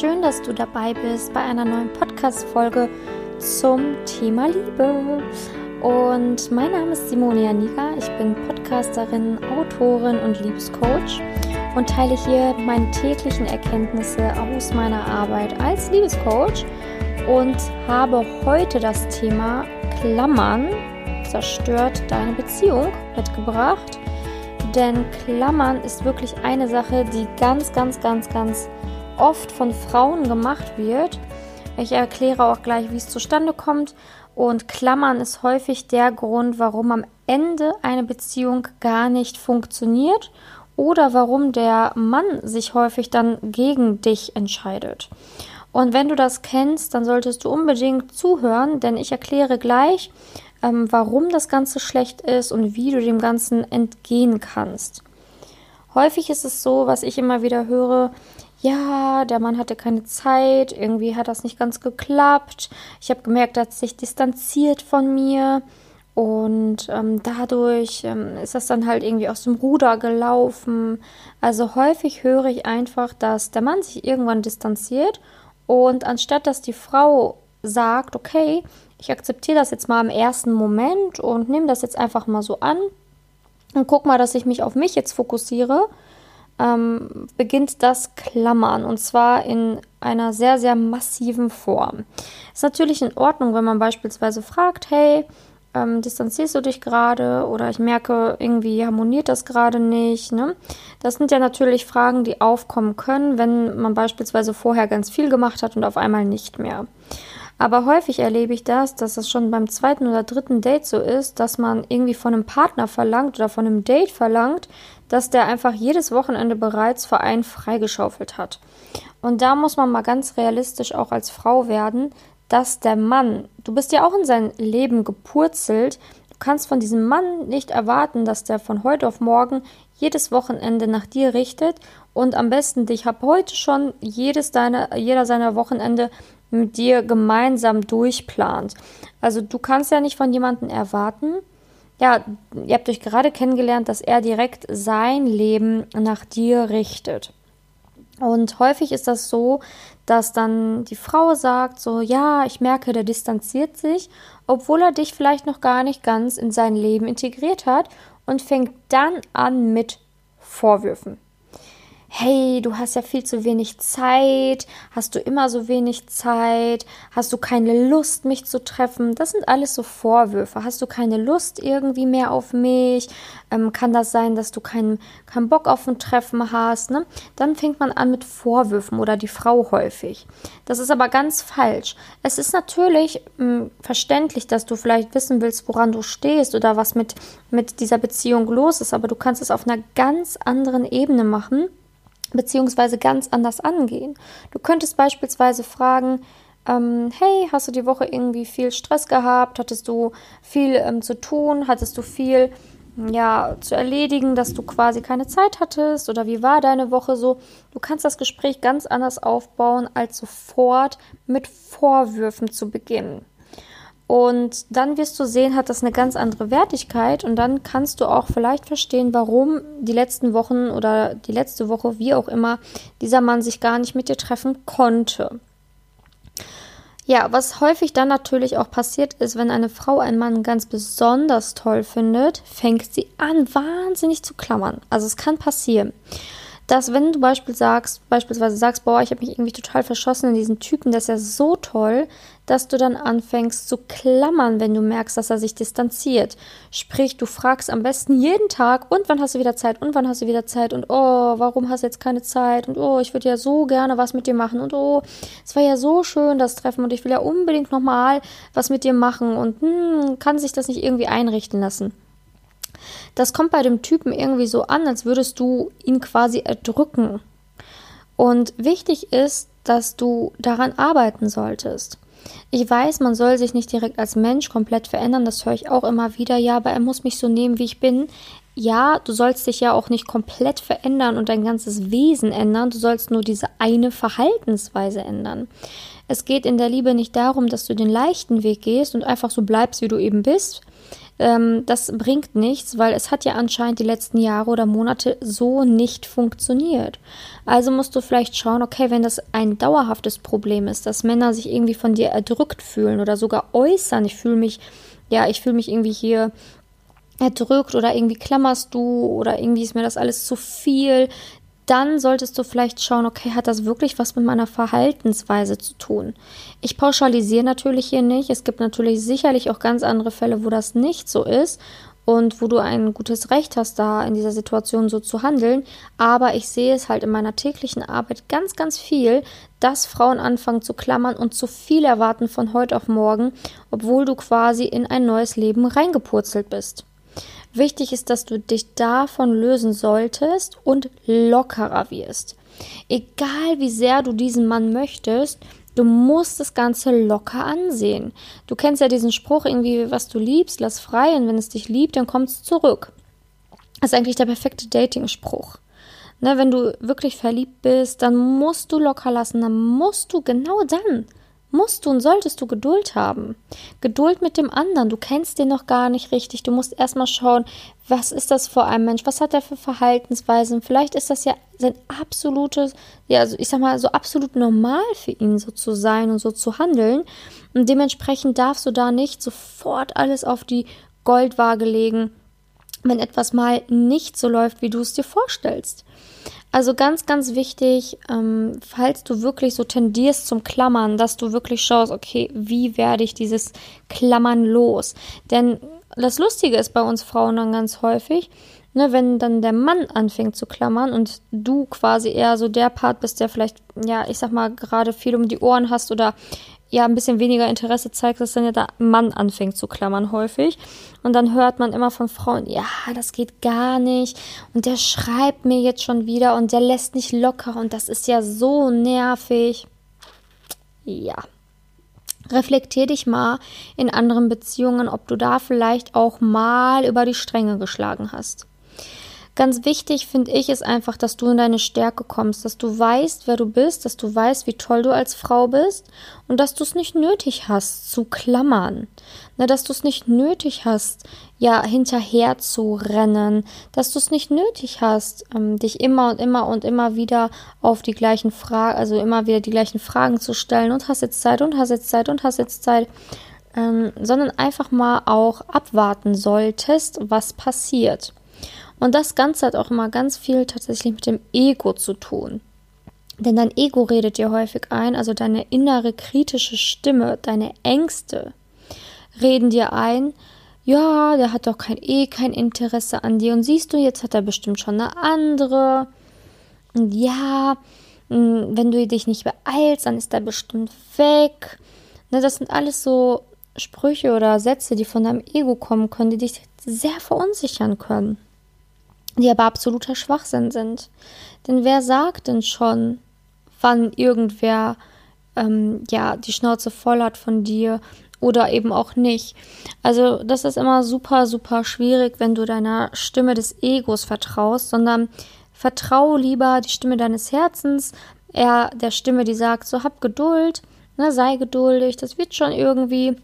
schön, dass du dabei bist bei einer neuen Podcast-Folge zum Thema Liebe. Und mein Name ist Simonia Niga. Ich bin Podcasterin, Autorin und Liebescoach und teile hier meine täglichen Erkenntnisse aus meiner Arbeit als Liebescoach und habe heute das Thema Klammern zerstört deine Beziehung mitgebracht. Denn Klammern ist wirklich eine Sache, die ganz, ganz, ganz, ganz oft von Frauen gemacht wird. Ich erkläre auch gleich, wie es zustande kommt. Und Klammern ist häufig der Grund, warum am Ende eine Beziehung gar nicht funktioniert oder warum der Mann sich häufig dann gegen dich entscheidet. Und wenn du das kennst, dann solltest du unbedingt zuhören, denn ich erkläre gleich, ähm, warum das Ganze schlecht ist und wie du dem Ganzen entgehen kannst. Häufig ist es so, was ich immer wieder höre, ja, der Mann hatte keine Zeit, irgendwie hat das nicht ganz geklappt. Ich habe gemerkt, er hat sich distanziert von mir und ähm, dadurch ähm, ist das dann halt irgendwie aus dem Ruder gelaufen. Also häufig höre ich einfach, dass der Mann sich irgendwann distanziert und anstatt dass die Frau sagt, okay, ich akzeptiere das jetzt mal im ersten Moment und nehme das jetzt einfach mal so an und guck mal, dass ich mich auf mich jetzt fokussiere, ähm, beginnt das Klammern und zwar in einer sehr, sehr massiven Form. Ist natürlich in Ordnung, wenn man beispielsweise fragt, hey, ähm, distanzierst du dich gerade oder ich merke, irgendwie harmoniert das gerade nicht. Ne? Das sind ja natürlich Fragen, die aufkommen können, wenn man beispielsweise vorher ganz viel gemacht hat und auf einmal nicht mehr. Aber häufig erlebe ich das, dass es schon beim zweiten oder dritten Date so ist, dass man irgendwie von einem Partner verlangt oder von einem Date verlangt, dass der einfach jedes Wochenende bereits für freigeschaufelt hat. Und da muss man mal ganz realistisch auch als Frau werden, dass der Mann, du bist ja auch in sein Leben gepurzelt, du kannst von diesem Mann nicht erwarten, dass der von heute auf morgen jedes Wochenende nach dir richtet und am besten dich ab heute schon jedes deiner, jeder seiner Wochenende mit dir gemeinsam durchplant. Also du kannst ja nicht von jemandem erwarten, ja, ihr habt euch gerade kennengelernt, dass er direkt sein Leben nach dir richtet. Und häufig ist das so, dass dann die Frau sagt, so, ja, ich merke, der distanziert sich, obwohl er dich vielleicht noch gar nicht ganz in sein Leben integriert hat und fängt dann an mit Vorwürfen hey, du hast ja viel zu wenig Zeit, hast du immer so wenig Zeit, hast du keine Lust, mich zu treffen? Das sind alles so Vorwürfe. Hast du keine Lust irgendwie mehr auf mich? Ähm, kann das sein, dass du keinen keinen Bock auf ein Treffen hast? Ne? Dann fängt man an mit Vorwürfen oder die Frau häufig. Das ist aber ganz falsch. Es ist natürlich mh, hm, verständlich, dass du vielleicht wissen willst, woran du stehst oder was mit, mit dieser Beziehung los ist, aber du kannst es auf einer ganz anderen Ebene machen beziehungsweise ganz anders angehen. Du könntest beispielsweise fragen, ähm, hey, hast du die Woche irgendwie viel Stress gehabt? Hattest du viel ähm, zu tun? Hattest du viel ja, zu erledigen, dass du quasi keine Zeit hattest? Oder wie war deine Woche so? Du kannst das Gespräch ganz anders aufbauen, als sofort mit Vorwürfen zu beginnen. Und dann wirst du sehen, hat das eine ganz andere Wertigkeit und dann kannst du auch vielleicht verstehen, warum die letzten Wochen oder die letzte Woche, wie auch immer, dieser Mann sich gar nicht mit dir treffen konnte. Ja, was häufig dann natürlich auch passiert ist, wenn eine Frau einen Mann ganz besonders toll findet, fängt sie an, wahnsinnig zu klammern. Also es kann passieren dass wenn du Beispiel sagst, beispielsweise sagst, boah, ich habe mich irgendwie total verschossen in diesen Typen, der ist ja so toll, dass du dann anfängst zu klammern, wenn du merkst, dass er sich distanziert. Sprich, du fragst am besten jeden Tag, und wann hast du wieder Zeit, und wann hast du wieder Zeit, und oh, warum hast du jetzt keine Zeit, und oh, ich würde ja so gerne was mit dir machen, und oh, es war ja so schön, das Treffen, und ich will ja unbedingt nochmal was mit dir machen, und hm, kann sich das nicht irgendwie einrichten lassen. Das kommt bei dem Typen irgendwie so an, als würdest du ihn quasi erdrücken. Und wichtig ist, dass du daran arbeiten solltest. Ich weiß, man soll sich nicht direkt als Mensch komplett verändern, das höre ich auch immer wieder. Ja, aber er muss mich so nehmen, wie ich bin. Ja, du sollst dich ja auch nicht komplett verändern und dein ganzes Wesen ändern, du sollst nur diese eine Verhaltensweise ändern. Es geht in der Liebe nicht darum, dass du den leichten Weg gehst und einfach so bleibst, wie du eben bist, ähm, das bringt nichts, weil es hat ja anscheinend die letzten Jahre oder Monate so nicht funktioniert. Also musst du vielleicht schauen, okay, wenn das ein dauerhaftes Problem ist, dass Männer sich irgendwie von dir erdrückt fühlen oder sogar äußern, ich fühle mich, ja, ich fühle mich irgendwie hier erdrückt oder irgendwie klammerst du oder irgendwie ist mir das alles zu viel, dann solltest du vielleicht schauen, okay, hat das wirklich was mit meiner Verhaltensweise zu tun? Ich pauschalisiere natürlich hier nicht. Es gibt natürlich sicherlich auch ganz andere Fälle, wo das nicht so ist und wo du ein gutes Recht hast, da in dieser Situation so zu handeln. Aber ich sehe es halt in meiner täglichen Arbeit ganz, ganz viel, dass Frauen anfangen zu klammern und zu viel erwarten von heute auf morgen, obwohl du quasi in ein neues Leben reingepurzelt bist. Wichtig ist, dass du dich davon lösen solltest und lockerer wirst. Egal wie sehr du diesen Mann möchtest, du musst das Ganze locker ansehen. Du kennst ja diesen Spruch irgendwie, was du liebst, lass frei und wenn es dich liebt, dann kommt es zurück. Das ist eigentlich der perfekte Dating-Spruch. Ne, wenn du wirklich verliebt bist, dann musst du locker lassen, dann musst du genau dann musst du und solltest du Geduld haben. Geduld mit dem anderen. Du kennst den noch gar nicht richtig. Du musst erstmal schauen, was ist das für ein Mensch? Was hat er für Verhaltensweisen? Vielleicht ist das ja sein absolutes, ja, also ich sag mal, so absolut normal für ihn, so zu sein und so zu handeln. Und dementsprechend darfst du da nicht sofort alles auf die Goldwaage legen, wenn etwas mal nicht so läuft, wie du es dir vorstellst. Also ganz, ganz wichtig, ähm, falls du wirklich so tendierst zum Klammern, dass du wirklich schaust, okay, wie werde ich dieses Klammern los? Denn das Lustige ist bei uns Frauen dann ganz häufig, ne, wenn dann der Mann anfängt zu klammern und du quasi eher so der Part bist, der vielleicht, ja, ich sag mal, gerade viel um die Ohren hast oder ja ein bisschen weniger Interesse zeigt, dass dann ja der Mann anfängt zu klammern häufig. Und dann hört man immer von Frauen, ja, das geht gar nicht. Und der schreibt mir jetzt schon wieder und der lässt nicht locker und das ist ja so nervig. Ja. Reflektier dich mal in anderen Beziehungen, ob du da vielleicht auch mal über die Stränge geschlagen hast. Ganz wichtig finde ich ist einfach, dass du in deine Stärke kommst, dass du weißt, wer du bist, dass du weißt, wie toll du als Frau bist und dass du es nicht nötig hast zu klammern, ne, dass du es nicht nötig hast, ja hinterher zu rennen, dass du es nicht nötig hast, ähm, dich immer und immer und immer wieder auf die gleichen Fragen, also immer wieder die gleichen Fragen zu stellen und hast jetzt Zeit und hast jetzt Zeit und hast jetzt Zeit. Ähm, sondern einfach mal auch abwarten solltest, was passiert. Und das Ganze hat auch immer ganz viel tatsächlich mit dem Ego zu tun. Denn dein Ego redet dir häufig ein, also deine innere kritische Stimme, deine Ängste reden dir ein, ja, der hat doch kein eh kein Interesse an dir und siehst du, jetzt hat er bestimmt schon eine andere. Und ja, hm, wenn du dich nicht beeilst, dann ist er bestimmt weg. Ne, das sind alles so Sprüche oder Sätze, die von deinem Ego kommen können, die dich sehr verunsichern können die aber absoluter Schwachsinn sind. Denn wer sagt denn schon, wann irgendwer ähm, ja die Schnauze voll hat von dir oder eben auch nicht. Also das ist immer super, super schwierig, wenn du deiner Stimme des Egos vertraust, sondern vertraue lieber die Stimme deines Herzens, eher der Stimme, die sagt, so hab Geduld, ne, sei geduldig, das wird schon irgendwie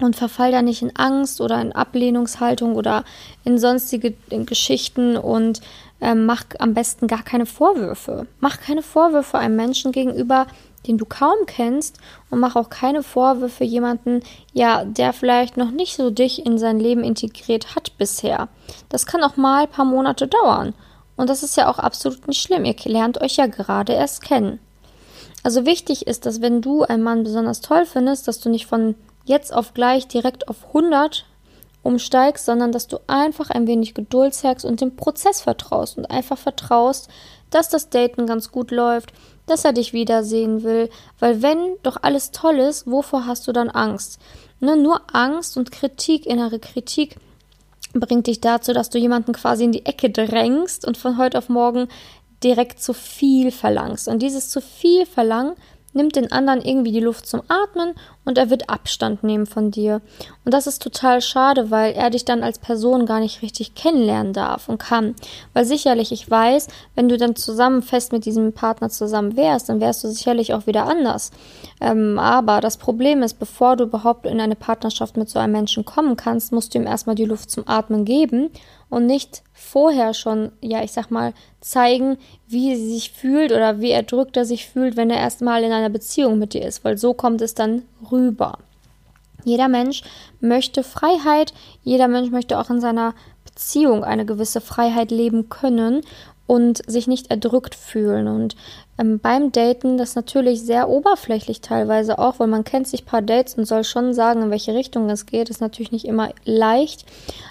und verfall da nicht in Angst oder in Ablehnungshaltung oder in sonstige Geschichten und ähm, mach am besten gar keine Vorwürfe. Mach keine Vorwürfe einem Menschen gegenüber, den du kaum kennst und mach auch keine Vorwürfe jemanden, ja, der vielleicht noch nicht so dich in sein Leben integriert hat bisher. Das kann auch mal ein paar Monate dauern. Und das ist ja auch absolut nicht schlimm. Ihr lernt euch ja gerade erst kennen. Also wichtig ist, dass wenn du einen Mann besonders toll findest, dass du nicht von jetzt auf gleich direkt auf 100 umsteigst, sondern dass du einfach ein wenig Geduld zeigst und dem Prozess vertraust und einfach vertraust, dass das Daten ganz gut läuft, dass er dich wiedersehen will, weil wenn doch alles toll ist, wovor hast du dann Angst? Ne, nur Angst und Kritik, innere Kritik bringt dich dazu, dass du jemanden quasi in die Ecke drängst und von heute auf morgen direkt zu viel verlangst. Und dieses zu viel Verlangen nimmt den anderen irgendwie die Luft zum Atmen und er wird Abstand nehmen von dir. Und das ist total schade, weil er dich dann als Person gar nicht richtig kennenlernen darf und kann. Weil sicherlich, ich weiß, wenn du dann zusammen fest mit diesem Partner zusammen wärst, dann wärst du sicherlich auch wieder anders. Ähm, aber das Problem ist, bevor du überhaupt in eine Partnerschaft mit so einem Menschen kommen kannst, musst du ihm erstmal die Luft zum Atmen geben und nicht vorher schon, ja, ich sag mal, zeigen, wie sie sich fühlt oder wie erdrückt er sich fühlt, wenn er erstmal in einer Beziehung mit dir ist, weil so kommt es dann rüber. Jeder Mensch möchte Freiheit, jeder Mensch möchte auch in seiner Beziehung eine gewisse Freiheit leben können und sich nicht erdrückt fühlen. Und ähm, beim Daten, das natürlich sehr oberflächlich teilweise auch, weil man kennt sich paar Dates und soll schon sagen, in welche Richtung es geht, ist natürlich nicht immer leicht.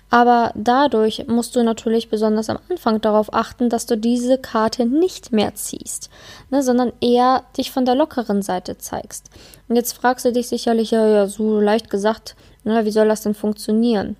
Aber dadurch musst du natürlich besonders am Anfang darauf achten, dass du diese Karte nicht mehr ziehst, ne, sondern eher dich von der lockeren Seite zeigst. Und jetzt fragst du dich sicherlich, ja, ja so leicht gesagt, ne, wie soll das denn funktionieren?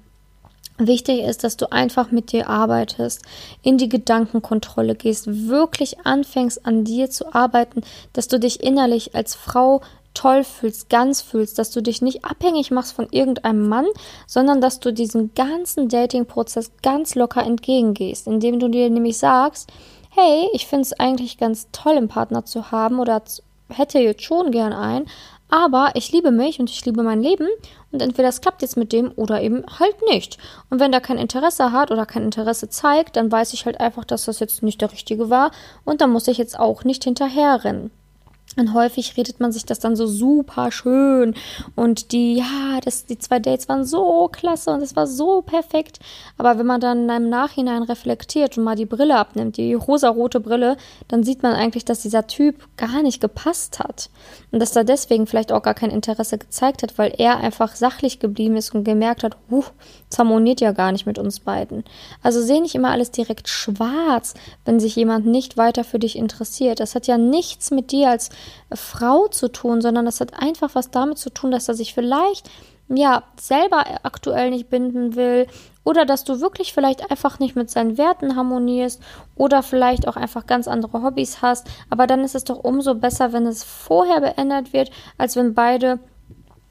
Wichtig ist, dass du einfach mit dir arbeitest, in die Gedankenkontrolle gehst, wirklich anfängst an dir zu arbeiten, dass du dich innerlich als Frau toll fühlst, ganz fühlst, dass du dich nicht abhängig machst von irgendeinem Mann, sondern dass du diesem ganzen Dating-Prozess ganz locker entgegengehst, indem du dir nämlich sagst, hey, ich finde es eigentlich ganz toll, einen Partner zu haben oder hätte jetzt schon gern einen, aber ich liebe mich und ich liebe mein Leben und entweder es klappt jetzt mit dem oder eben halt nicht. Und wenn der kein Interesse hat oder kein Interesse zeigt, dann weiß ich halt einfach, dass das jetzt nicht der richtige war und dann muss ich jetzt auch nicht hinterherrennen. Und häufig redet man sich das dann so super schön. Und die, ja, das, die zwei Dates waren so klasse und es war so perfekt. Aber wenn man dann im Nachhinein reflektiert und mal die Brille abnimmt, die rosarote Brille, dann sieht man eigentlich, dass dieser Typ gar nicht gepasst hat. Und dass er deswegen vielleicht auch gar kein Interesse gezeigt hat, weil er einfach sachlich geblieben ist und gemerkt hat, huh, das harmoniert ja gar nicht mit uns beiden. Also sehe nicht immer alles direkt schwarz, wenn sich jemand nicht weiter für dich interessiert. Das hat ja nichts mit dir als Frau zu tun, sondern das hat einfach was damit zu tun, dass er sich vielleicht ja selber aktuell nicht binden will oder dass du wirklich vielleicht einfach nicht mit seinen Werten harmonierst oder vielleicht auch einfach ganz andere Hobbys hast, aber dann ist es doch umso besser, wenn es vorher beendet wird, als wenn beide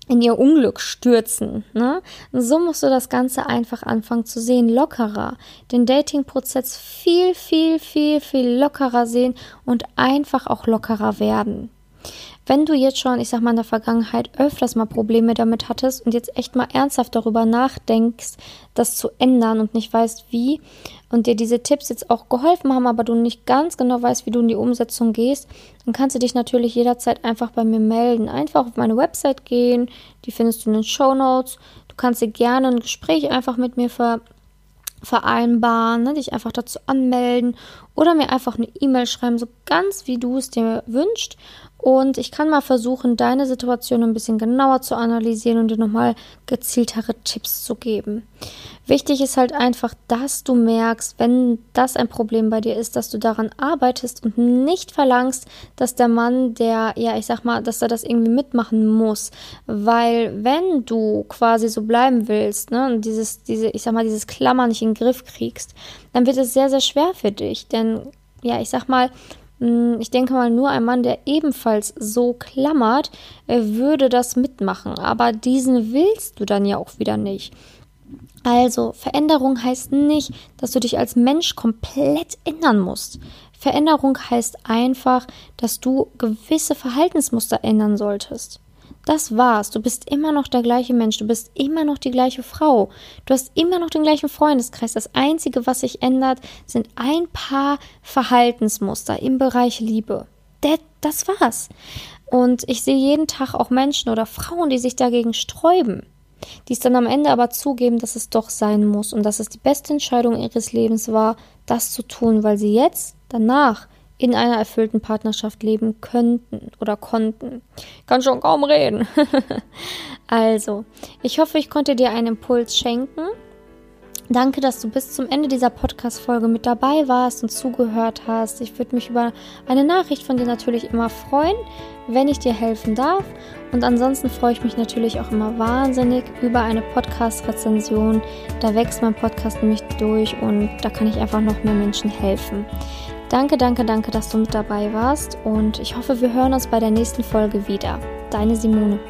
in ihr Unglück stürzen. Ne? So musst du das Ganze einfach anfangen zu sehen, lockerer. Den Dating-Prozess viel, viel, viel, viel lockerer sehen und einfach auch lockerer werden. Wenn du jetzt schon, ich sag mal, in der Vergangenheit öfters mal Probleme damit hattest und jetzt echt mal ernsthaft darüber nachdenkst, das zu ändern und nicht weißt, wie, und dir diese Tipps jetzt auch geholfen haben, aber du nicht ganz genau weißt, wie du in die Umsetzung gehst, dann kannst du dich natürlich jederzeit einfach bei mir melden. Einfach auf meine Website gehen, die findest du in den Show Notes. Du kannst dir gerne ein Gespräch einfach mit mir ver vereinbaren, ne, dich einfach dazu anmelden oder mir einfach eine E-Mail schreiben, so ganz wie du es dir wünschst. Und ich kann mal versuchen, deine Situation ein bisschen genauer zu analysieren und dir nochmal gezieltere Tipps zu geben. Wichtig ist halt einfach, dass du merkst, wenn das ein Problem bei dir ist, dass du daran arbeitest und nicht verlangst, dass der Mann, der, ja, ich sag mal, dass er das irgendwie mitmachen muss. Weil wenn du quasi so bleiben willst, ne, und dieses, diese, ich sag mal, dieses Klammern nicht in den Griff kriegst, dann wird es sehr, sehr schwer für dich. Denn, ja, ich sag mal, ich denke mal, nur ein Mann, der ebenfalls so klammert, äh, würde das mitmachen. Aber diesen willst du dann ja auch wieder nicht. Also, Veränderung heißt nicht, dass du dich als Mensch komplett ändern musst. Veränderung heißt einfach, dass du gewisse Verhaltensmuster ändern solltest. Das war's. Du bist immer noch der gleiche Mensch. Du bist immer noch die gleiche Frau. Du hast immer noch den gleichen Freundeskreis. Das Einzige, was sich ändert, sind ein paar Verhaltensmuster im Bereich Liebe. Das war's. Und ich sehe jeden Tag auch Menschen oder Frauen, die sich dagegen sträuben, die es dann am Ende aber zugeben, dass es doch sein muss und dass es die beste Entscheidung ihres Lebens war, das zu tun, weil sie jetzt, danach, in einer erfüllten Partnerschaft leben könnten oder konnten. Ich kann schon kaum reden. also, ich hoffe, ich konnte dir einen Impuls schenken. Danke, dass du bis zum Ende dieser Podcast-Folge mit dabei warst und zugehört hast. Ich würde mich über eine Nachricht von dir natürlich immer freuen, wenn ich dir helfen darf. Und ansonsten freue ich mich natürlich auch immer wahnsinnig über eine Podcast-Rezension. Da wächst mein Podcast nämlich durch und da kann ich einfach noch mehr Menschen helfen. Danke, danke, danke, dass du mit dabei warst und ich hoffe, wir hören uns bei der nächsten Folge wieder. Deine Simone.